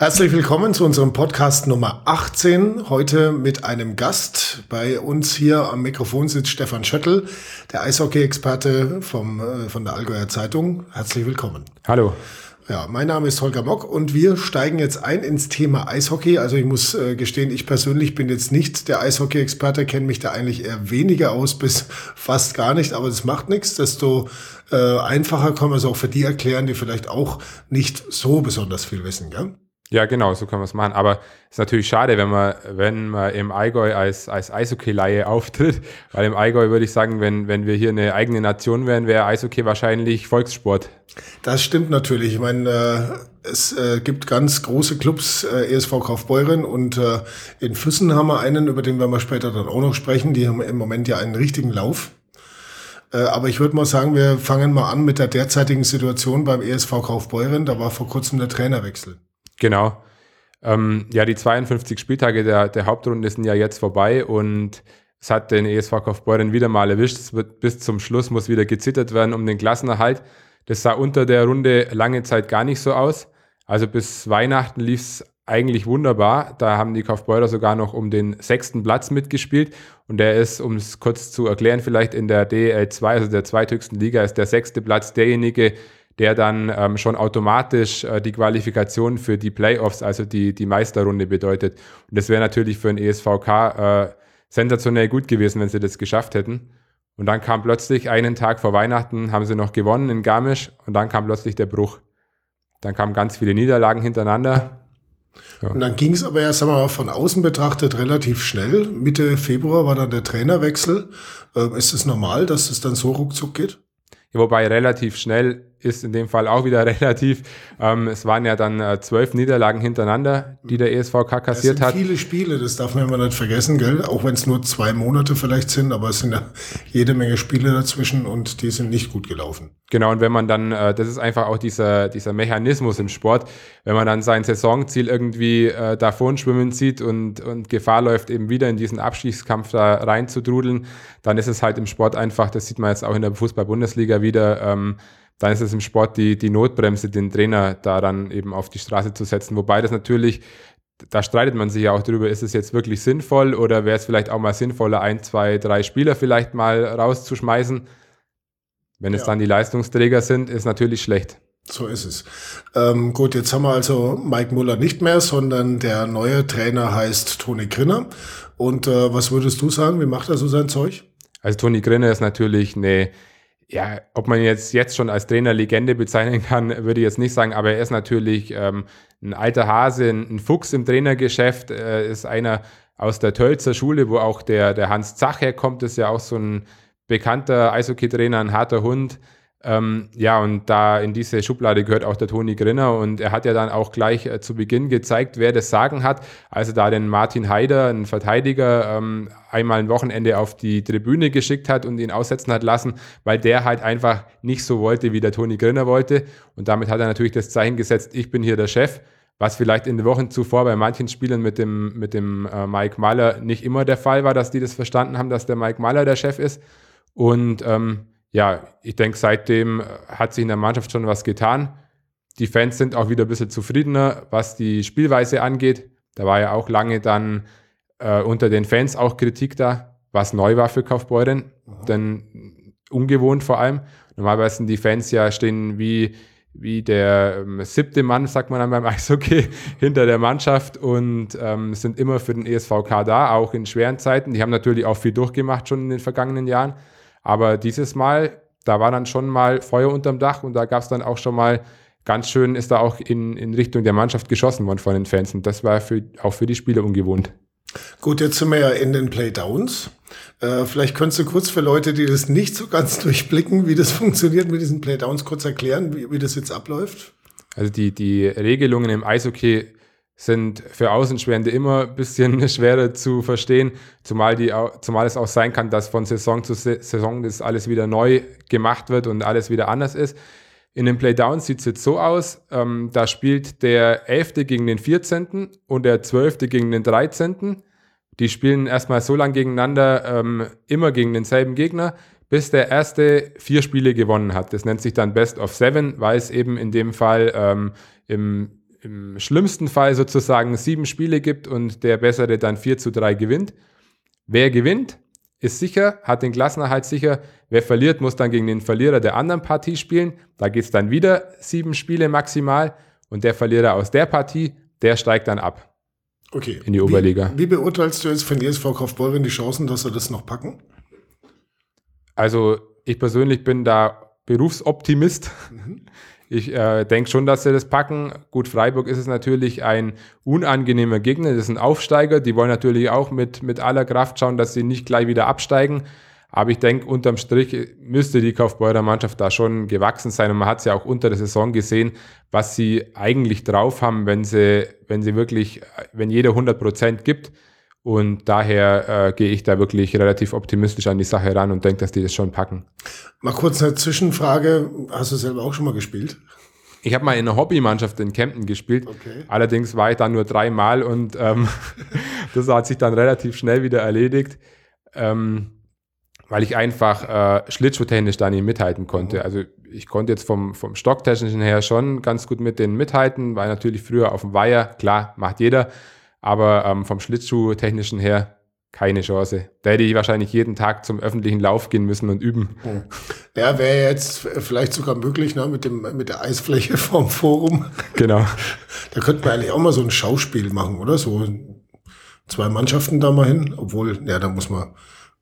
Herzlich willkommen zu unserem Podcast Nummer 18. Heute mit einem Gast. Bei uns hier am Mikrofon sitzt Stefan Schöttl, der Eishockey-Experte vom, äh, von der Allgäuer Zeitung. Herzlich willkommen. Hallo. Ja, mein Name ist Holger Mock und wir steigen jetzt ein ins Thema Eishockey. Also ich muss äh, gestehen, ich persönlich bin jetzt nicht der Eishockey-Experte, kenne mich da eigentlich eher weniger aus bis fast gar nicht, aber das macht nichts. Desto äh, einfacher kann man es auch für die erklären, die vielleicht auch nicht so besonders viel wissen. Gell? Ja, genau, so können wir es machen. Aber es ist natürlich schade, wenn man, wenn man im Allgäu als, als Eishockey-Laie auftritt, weil im Allgäu würde ich sagen, wenn, wenn wir hier eine eigene Nation wären, wäre Eishockey wahrscheinlich Volkssport. Das stimmt natürlich. Ich meine, äh, es äh, gibt ganz große Clubs, äh, ESV Kaufbeuren und äh, in Füssen haben wir einen, über den werden wir später dann auch noch sprechen. Die haben im Moment ja einen richtigen Lauf. Äh, aber ich würde mal sagen, wir fangen mal an mit der derzeitigen Situation beim ESV Kaufbeuren. Da war vor kurzem der Trainerwechsel. Genau. Ähm, ja, die 52 Spieltage der, der Hauptrunde sind ja jetzt vorbei und es hat den ESV Kaufbeuren wieder mal erwischt. Es wird bis zum Schluss muss wieder gezittert werden um den Klassenerhalt. Das sah unter der Runde lange Zeit gar nicht so aus. Also bis Weihnachten lief es eigentlich wunderbar. Da haben die Kaufbeurer sogar noch um den sechsten Platz mitgespielt. Und der ist, um es kurz zu erklären, vielleicht in der DL2, also der zweithöchsten Liga, ist der sechste Platz derjenige, der dann ähm, schon automatisch äh, die Qualifikation für die Playoffs, also die, die Meisterrunde bedeutet. Und das wäre natürlich für den ESVK äh, sensationell gut gewesen, wenn sie das geschafft hätten. Und dann kam plötzlich einen Tag vor Weihnachten, haben sie noch gewonnen in Garmisch und dann kam plötzlich der Bruch. Dann kamen ganz viele Niederlagen hintereinander. Ja. Und dann ging es aber ja, sagen wir mal, von außen betrachtet relativ schnell. Mitte Februar war dann der Trainerwechsel. Ähm, ist es normal, dass es dann so ruckzuck geht? Ja, wobei relativ schnell ist in dem Fall auch wieder relativ. Ähm, es waren ja dann äh, zwölf Niederlagen hintereinander, die der ESVK kassiert hat. Viele Spiele, das darf man immer nicht vergessen, gell? Auch wenn es nur zwei Monate vielleicht sind, aber es sind ja jede Menge Spiele dazwischen und die sind nicht gut gelaufen. Genau, und wenn man dann, äh, das ist einfach auch dieser, dieser Mechanismus im Sport, wenn man dann sein Saisonziel irgendwie äh, davon schwimmen sieht und, und Gefahr läuft, eben wieder in diesen Abstiegskampf da reinzudrudeln, dann ist es halt im Sport einfach, das sieht man jetzt auch in der Fußball-Bundesliga wieder, ähm, dann ist es im Sport die, die Notbremse, den Trainer daran eben auf die Straße zu setzen. Wobei das natürlich, da streitet man sich ja auch drüber, ist es jetzt wirklich sinnvoll oder wäre es vielleicht auch mal sinnvoller, ein, zwei, drei Spieler vielleicht mal rauszuschmeißen. Wenn ja. es dann die Leistungsträger sind, ist natürlich schlecht. So ist es. Ähm, gut, jetzt haben wir also Mike Muller nicht mehr, sondern der neue Trainer heißt Toni Grinner. Und äh, was würdest du sagen? Wie macht er so sein Zeug? Also Toni Grinner ist natürlich eine ja, ob man jetzt, jetzt schon als Trainer Legende bezeichnen kann, würde ich jetzt nicht sagen, aber er ist natürlich ähm, ein alter Hase, ein, Fuchs im Trainergeschäft, äh, ist einer aus der Tölzer Schule, wo auch der, der Hans Zach herkommt, ist ja auch so ein bekannter Eishockey-Trainer, ein harter Hund, ähm, ja, und da in diese Schublade gehört auch der Toni Grinner und er hat ja dann auch gleich äh, zu Beginn gezeigt, wer das Sagen hat. Also da den Martin Haider, einen Verteidiger, ähm, einmal ein Wochenende auf die Tribüne geschickt hat und ihn aussetzen hat lassen, weil der halt einfach nicht so wollte, wie der Toni Grinner wollte. Und damit hat er natürlich das Zeichen gesetzt, ich bin hier der Chef. Was vielleicht in den Wochen zuvor bei manchen Spielern mit dem, mit dem äh, Mike Mahler nicht immer der Fall war, dass die das verstanden haben, dass der Mike Mahler der Chef ist. Und ähm, ja, ich denke, seitdem hat sich in der Mannschaft schon was getan. Die Fans sind auch wieder ein bisschen zufriedener, was die Spielweise angeht. Da war ja auch lange dann äh, unter den Fans auch Kritik da, was neu war für Kaufbeuren, denn ungewohnt vor allem. Normalerweise sind die Fans ja stehen wie, wie der ähm, siebte Mann, sagt man dann beim Eishockey, hinter der Mannschaft und ähm, sind immer für den ESVK da, auch in schweren Zeiten. Die haben natürlich auch viel durchgemacht schon in den vergangenen Jahren. Aber dieses Mal, da war dann schon mal Feuer unterm Dach und da gab es dann auch schon mal ganz schön, ist da auch in, in Richtung der Mannschaft geschossen worden von den Fans. Und das war für, auch für die Spieler ungewohnt. Gut, jetzt sind wir ja in den Playdowns. Äh, vielleicht könntest du kurz für Leute, die das nicht so ganz durchblicken, wie das funktioniert mit diesen Playdowns, kurz erklären, wie, wie das jetzt abläuft. Also die, die Regelungen im Eishockey sind für Außenstehende immer ein bisschen schwerer zu verstehen, zumal, die, zumal es auch sein kann, dass von Saison zu Saison das alles wieder neu gemacht wird und alles wieder anders ist. In den Playdowns sieht es jetzt so aus, ähm, da spielt der 11. gegen den 14. und der 12. gegen den 13. Die spielen erstmal so lange gegeneinander, ähm, immer gegen denselben Gegner, bis der erste vier Spiele gewonnen hat. Das nennt sich dann Best of Seven, weil es eben in dem Fall ähm, im im schlimmsten Fall sozusagen sieben Spiele gibt und der Bessere dann 4 zu 3 gewinnt. Wer gewinnt, ist sicher, hat den Klassenerhalt sicher. Wer verliert, muss dann gegen den Verlierer der anderen Partie spielen. Da geht es dann wieder sieben Spiele maximal und der Verlierer aus der Partie, der steigt dann ab. Okay. In die Oberliga. Wie, wie beurteilst du jetzt von ESV Kaufbeuren die Chancen, dass sie das noch packen? Also ich persönlich bin da Berufsoptimist. Mhm. Ich äh, denke schon, dass sie das packen. Gut, Freiburg ist es natürlich ein unangenehmer Gegner. Das ein Aufsteiger. Die wollen natürlich auch mit, mit aller Kraft schauen, dass sie nicht gleich wieder absteigen. Aber ich denke, unterm Strich müsste die Kaufbeurer Mannschaft da schon gewachsen sein. Und man hat es ja auch unter der Saison gesehen, was sie eigentlich drauf haben, wenn sie, wenn sie wirklich, wenn jeder 100 Prozent gibt. Und daher äh, gehe ich da wirklich relativ optimistisch an die Sache ran und denke, dass die das schon packen. Mal kurz eine Zwischenfrage. Hast du selber auch schon mal gespielt? Ich habe mal in einer Hobbymannschaft in Kempten gespielt. Okay. Allerdings war ich da nur dreimal und ähm, das hat sich dann relativ schnell wieder erledigt, ähm, weil ich einfach äh, schlittschuhtechnisch da nicht mithalten konnte. Mhm. Also ich konnte jetzt vom, vom Stocktechnischen her schon ganz gut mit denen mithalten, weil natürlich früher auf dem Weiher, klar, macht jeder aber ähm, vom Schlittschuh-technischen her keine Chance. Da hätte ich wahrscheinlich jeden Tag zum öffentlichen Lauf gehen müssen und üben. Hm. Ja, wäre jetzt vielleicht sogar möglich, ne, mit, dem, mit der Eisfläche vom Forum. Genau. Da könnte man eigentlich auch mal so ein Schauspiel machen, oder? So zwei Mannschaften da mal hin, obwohl, ja, da muss man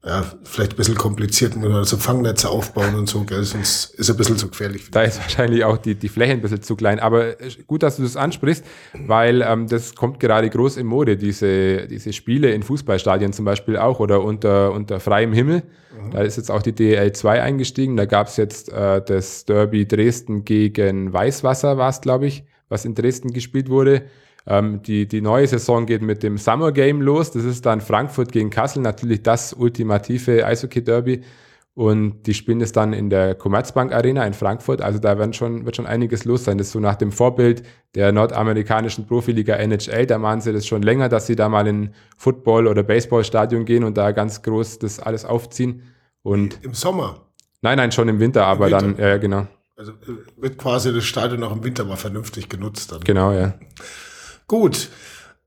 ja, vielleicht ein bisschen kompliziert, man so Fangnetze aufbauen und so, gell? sonst ist es ein bisschen zu gefährlich. Da ist wahrscheinlich auch die, die Fläche ein bisschen zu klein, aber gut, dass du das ansprichst, weil ähm, das kommt gerade groß in Mode, diese, diese Spiele in Fußballstadien zum Beispiel auch oder unter, unter freiem Himmel. Mhm. Da ist jetzt auch die DL 2 eingestiegen, da gab es jetzt äh, das Derby Dresden gegen Weißwasser, war es glaube ich, was in Dresden gespielt wurde. Ähm, die, die neue Saison geht mit dem Summer Game los. Das ist dann Frankfurt gegen Kassel, natürlich das ultimative Eishockey-Derby. Und die spielen es dann in der Commerzbank Arena in Frankfurt. Also da werden schon, wird schon einiges los sein. Das ist so nach dem Vorbild der nordamerikanischen Profiliga NHL. Da machen sie das schon länger, dass sie da mal in Football- oder Baseballstadion gehen und da ganz groß das alles aufziehen. Und Im Sommer? Nein, nein, schon im Winter, aber Im Winter. dann, ja, genau. Also äh, wird quasi das Stadion auch im Winter mal vernünftig genutzt dann. Genau, ja. Gut,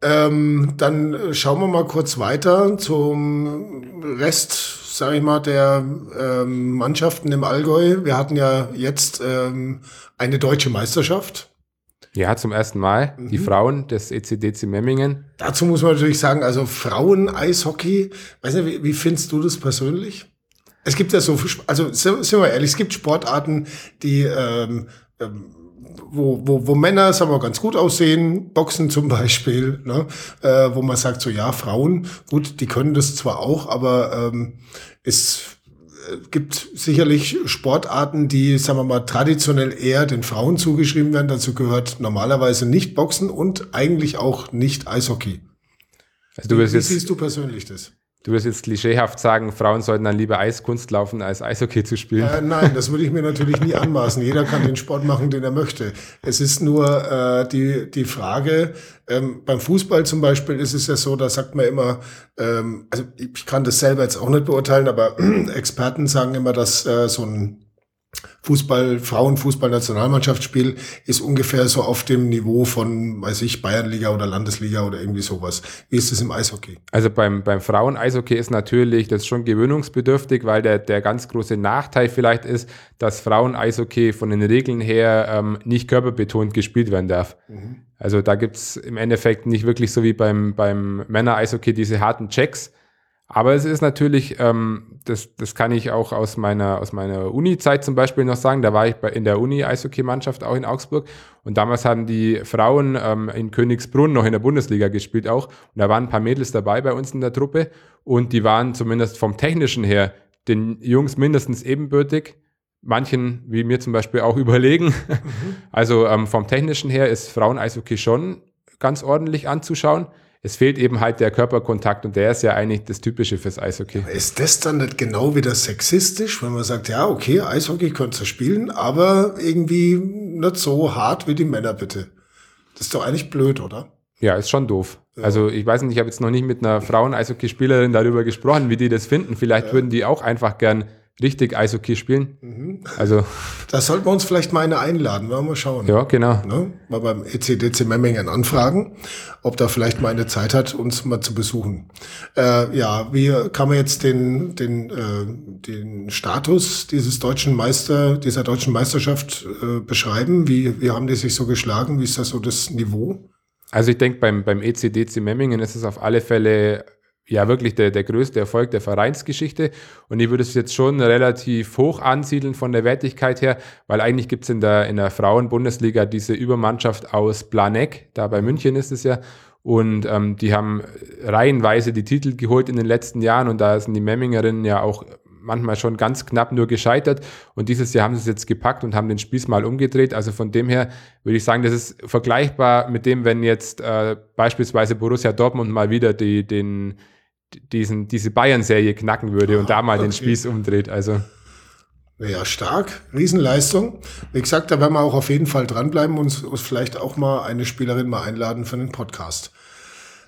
ähm, dann schauen wir mal kurz weiter zum Rest, sage ich mal, der ähm, Mannschaften im Allgäu. Wir hatten ja jetzt ähm, eine deutsche Meisterschaft. Ja, zum ersten Mal. Mhm. Die Frauen des ECDC Memmingen. Dazu muss man natürlich sagen, also Frauen-Eishockey, weiß nicht, wie, wie findest du das persönlich? Es gibt ja so, also sind wir ehrlich, es gibt Sportarten, die ähm, ähm, wo, wo, wo Männer, sagen wir, ganz gut aussehen, Boxen zum Beispiel, ne? äh, wo man sagt, so ja, Frauen, gut, die können das zwar auch, aber ähm, es äh, gibt sicherlich Sportarten, die, sagen wir mal, traditionell eher den Frauen zugeschrieben werden. Dazu gehört normalerweise nicht Boxen und eigentlich auch nicht Eishockey. Also du Wie, wie siehst du persönlich das? Du wirst jetzt klischeehaft sagen, Frauen sollten dann lieber Eiskunst laufen, als Eishockey zu spielen. Äh, nein, das würde ich mir natürlich nie anmaßen. Jeder kann den Sport machen, den er möchte. Es ist nur äh, die, die Frage, ähm, beim Fußball zum Beispiel ist es ja so, da sagt man immer, ähm, also ich kann das selber jetzt auch nicht beurteilen, aber Experten sagen immer, dass äh, so ein Fußball, Frauenfußball-Nationalmannschaftsspiel ist ungefähr so auf dem Niveau von, weiß ich, Bayernliga oder Landesliga oder irgendwie sowas. Wie ist es im Eishockey? Also beim, beim Frauen-Eishockey ist natürlich das schon gewöhnungsbedürftig, weil der, der ganz große Nachteil vielleicht ist, dass Frauen-Eishockey von den Regeln her ähm, nicht körperbetont gespielt werden darf. Mhm. Also da gibt's im Endeffekt nicht wirklich so wie beim, beim Männer-Eishockey diese harten Checks, aber es ist natürlich, ähm, das, das kann ich auch aus meiner, aus meiner Uni-Zeit zum Beispiel noch sagen. Da war ich bei, in der Uni-Eishockey-Mannschaft auch in Augsburg. Und damals haben die Frauen ähm, in Königsbrunn noch in der Bundesliga gespielt auch. Und da waren ein paar Mädels dabei bei uns in der Truppe. Und die waren zumindest vom Technischen her den Jungs mindestens ebenbürtig. Manchen, wie mir zum Beispiel, auch überlegen. Mhm. Also ähm, vom Technischen her ist Frauen-Eishockey schon ganz ordentlich anzuschauen es fehlt eben halt der Körperkontakt und der ist ja eigentlich das Typische fürs Eishockey. Ist das dann nicht genau wieder sexistisch, wenn man sagt, ja, okay, Eishockey könnt ihr spielen, aber irgendwie nicht so hart wie die Männer bitte? Das ist doch eigentlich blöd, oder? Ja, ist schon doof. Ja. Also ich weiß nicht, ich habe jetzt noch nicht mit einer Frauen-Eishockeyspielerin darüber gesprochen, wie die das finden. Vielleicht ja. würden die auch einfach gern richtig Eishockey spielen. Mhm. Also. Da sollten wir uns vielleicht mal eine einladen, wollen wir mal schauen. Ja, genau. Ne? Mal beim ECDC Memmingen anfragen, ob da vielleicht mal eine Zeit hat, uns mal zu besuchen. Äh, ja, wie kann man jetzt den, den, äh, den Status dieses deutschen Meister, dieser deutschen Meisterschaft äh, beschreiben? Wie, wie haben die sich so geschlagen? Wie ist das so das Niveau? Also ich denke, beim, beim ECDC Memmingen ist es auf alle Fälle ja wirklich der, der größte Erfolg der Vereinsgeschichte. Und ich würde es jetzt schon relativ hoch ansiedeln von der Wertigkeit her, weil eigentlich gibt es in der, in der Frauen-Bundesliga diese Übermannschaft aus Blaneck, da bei München ist es ja. Und ähm, die haben reihenweise die Titel geholt in den letzten Jahren und da sind die Memmingerinnen ja auch manchmal schon ganz knapp nur gescheitert. Und dieses Jahr haben sie es jetzt gepackt und haben den Spieß mal umgedreht. Also von dem her würde ich sagen, das ist vergleichbar mit dem, wenn jetzt äh, beispielsweise Borussia Dortmund mal wieder die, den, diesen, diese Bayern-Serie knacken würde ah, und da mal okay. den Spieß umdreht. Also. Ja, stark. Riesenleistung. Wie gesagt, da werden wir auch auf jeden Fall dranbleiben und uns vielleicht auch mal eine Spielerin mal einladen für den Podcast.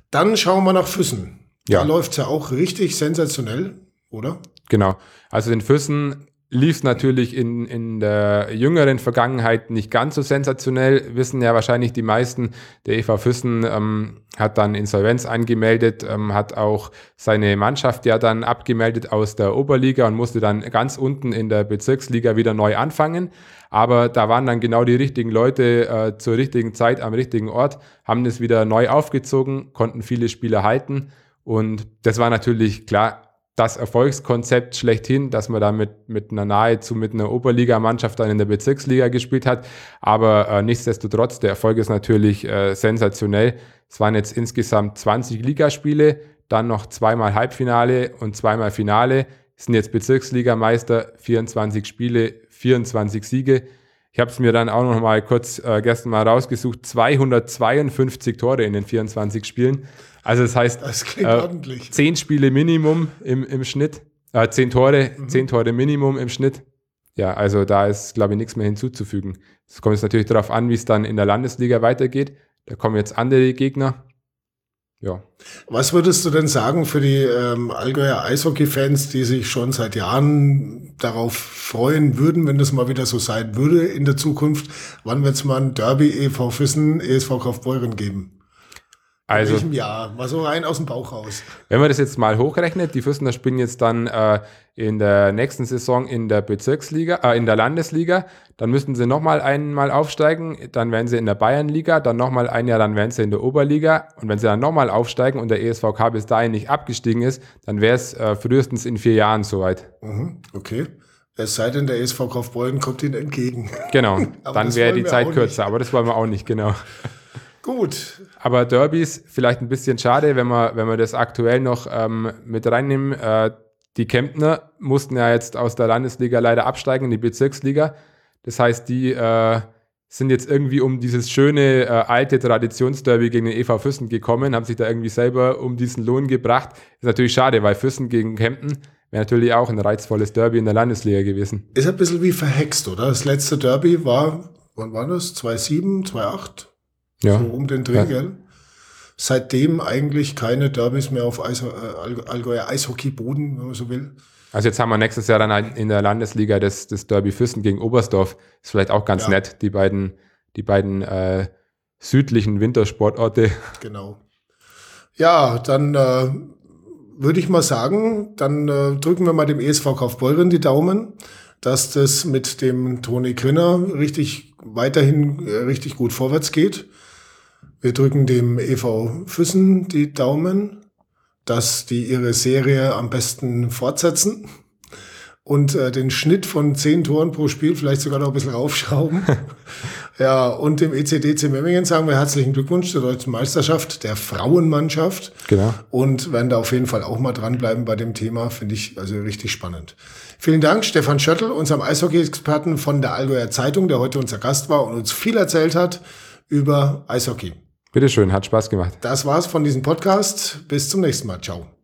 Dann schauen wir nach Füssen. Ja. Da läuft's ja auch richtig sensationell, oder? Genau. Also den Füssen lief es natürlich in, in der jüngeren Vergangenheit nicht ganz so sensationell, wissen ja wahrscheinlich die meisten. Der EV Füssen ähm, hat dann Insolvenz angemeldet, ähm, hat auch seine Mannschaft ja dann abgemeldet aus der Oberliga und musste dann ganz unten in der Bezirksliga wieder neu anfangen. Aber da waren dann genau die richtigen Leute äh, zur richtigen Zeit am richtigen Ort, haben das wieder neu aufgezogen, konnten viele Spieler halten. Und das war natürlich klar das Erfolgskonzept schlechthin, dass man da mit, mit einer nahezu mit einer Oberligamannschaft dann in der Bezirksliga gespielt hat. Aber äh, nichtsdestotrotz, der Erfolg ist natürlich äh, sensationell. Es waren jetzt insgesamt 20 Ligaspiele, dann noch zweimal Halbfinale und zweimal Finale. Sind jetzt Bezirksligameister, 24 Spiele, 24 Siege. Ich habe es mir dann auch noch mal kurz äh, gestern mal rausgesucht. 252 Tore in den 24 Spielen. Also das heißt, das äh, 10 Spiele Minimum im, im Schnitt. Äh, 10 Tore, mhm. 10 Tore Minimum im Schnitt. Ja, also da ist, glaube ich, nichts mehr hinzuzufügen. Es kommt jetzt natürlich darauf an, wie es dann in der Landesliga weitergeht. Da kommen jetzt andere Gegner ja. Was würdest du denn sagen für die ähm, Allgäuer Eishockey-Fans, die sich schon seit Jahren darauf freuen würden, wenn das mal wieder so sein würde in der Zukunft? Wann wird es mal ein Derby EV Füssen, ESV Kaufbeuren geben? Also, in welchem Jahr? Mal so rein aus dem Bauch raus. Wenn man das jetzt mal hochrechnet, die Fürstener spielen jetzt dann äh, in der nächsten Saison in der Bezirksliga, äh, in der Landesliga, dann müssten sie nochmal einmal aufsteigen, dann wären sie in der Bayernliga, dann nochmal ein Jahr, dann wären sie in der Oberliga und wenn sie dann nochmal aufsteigen und der ESVK bis dahin nicht abgestiegen ist, dann wäre es äh, frühestens in vier Jahren soweit. Mhm, okay. Es sei denn, der ESV Kaufbeuren kommt ihnen entgegen. Genau, dann wäre die Zeit kürzer, aber das wollen wir auch nicht, genau. Gut. Aber Derbys vielleicht ein bisschen schade, wenn wir, wenn wir das aktuell noch ähm, mit reinnehmen. Äh, die Kemptner mussten ja jetzt aus der Landesliga leider absteigen in die Bezirksliga. Das heißt, die äh, sind jetzt irgendwie um dieses schöne äh, alte Traditionsderby gegen den EV Füssen gekommen, haben sich da irgendwie selber um diesen Lohn gebracht. Ist natürlich schade, weil Füssen gegen Kempten wäre natürlich auch ein reizvolles Derby in der Landesliga gewesen. Ist ein bisschen wie verhext, oder? Das letzte Derby war, wann war das? 2,7, 2,8? Ja. So um den Dreh, ja. gell? Seitdem eigentlich keine Derbys mehr auf Eis, äh, Allgäuer Eishockeyboden, wenn man so will. Also jetzt haben wir nächstes Jahr dann in der Landesliga das, das Derby Füssen gegen Oberstdorf. Ist vielleicht auch ganz ja. nett, die beiden, die beiden äh, südlichen Wintersportorte. Genau. Ja, dann äh, würde ich mal sagen, dann äh, drücken wir mal dem ESV Kaufbeuren die Daumen, dass das mit dem Toni Grinner richtig weiterhin äh, richtig gut vorwärts geht. Wir drücken dem EV Füssen die Daumen, dass die ihre Serie am besten fortsetzen und äh, den Schnitt von zehn Toren pro Spiel vielleicht sogar noch ein bisschen raufschrauben. ja, und dem ECDC Memmingen sagen wir herzlichen Glückwunsch zur deutschen Meisterschaft der Frauenmannschaft. Genau. Und werden da auf jeden Fall auch mal dranbleiben bei dem Thema, finde ich also richtig spannend. Vielen Dank, Stefan Schöttl, unserem Eishockey-Experten von der Allgäuer Zeitung, der heute unser Gast war und uns viel erzählt hat über Eishockey. Bitteschön, hat Spaß gemacht. Das war's von diesem Podcast. Bis zum nächsten Mal. Ciao.